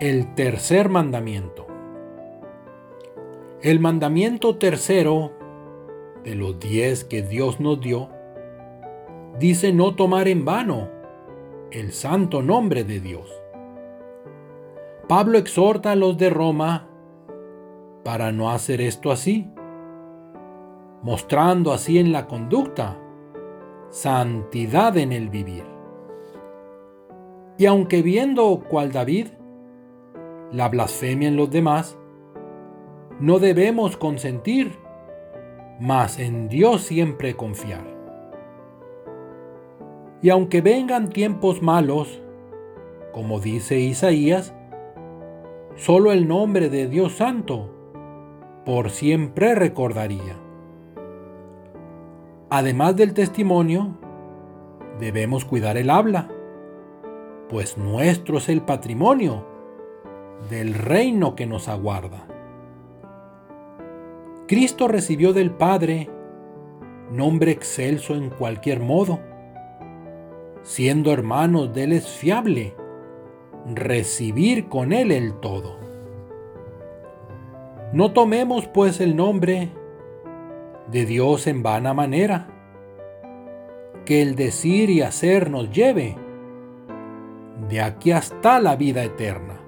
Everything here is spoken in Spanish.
El tercer mandamiento. El mandamiento tercero de los diez que Dios nos dio dice no tomar en vano el santo nombre de Dios. Pablo exhorta a los de Roma para no hacer esto así, mostrando así en la conducta santidad en el vivir. Y aunque viendo cual David, la blasfemia en los demás, no debemos consentir, mas en Dios siempre confiar. Y aunque vengan tiempos malos, como dice Isaías, solo el nombre de Dios Santo por siempre recordaría. Además del testimonio, debemos cuidar el habla, pues nuestro es el patrimonio del reino que nos aguarda. Cristo recibió del Padre nombre excelso en cualquier modo. Siendo hermanos de Él es fiable recibir con Él el todo. No tomemos pues el nombre de Dios en vana manera, que el decir y hacer nos lleve de aquí hasta la vida eterna.